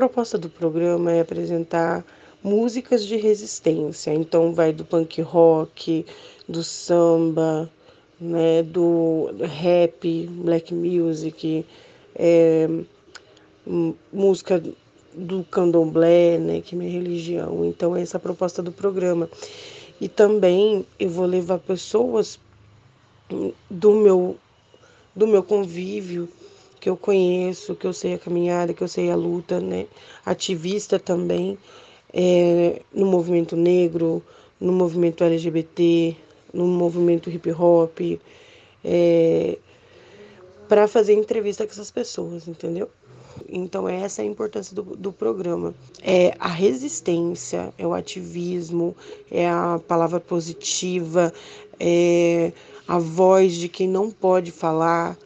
proposta do programa é apresentar músicas de resistência. Então vai do punk rock, do samba, né, do rap, black music, é, música do candomblé, né, que é minha religião. Então essa é a proposta do programa. E também eu vou levar pessoas do meu do meu convívio que eu conheço, que eu sei a caminhada, que eu sei a luta, né? Ativista também é, no movimento negro, no movimento LGBT, no movimento hip hop, é, para fazer entrevista com essas pessoas, entendeu? Então essa é a importância do, do programa. É a resistência, é o ativismo, é a palavra positiva, é a voz de quem não pode falar,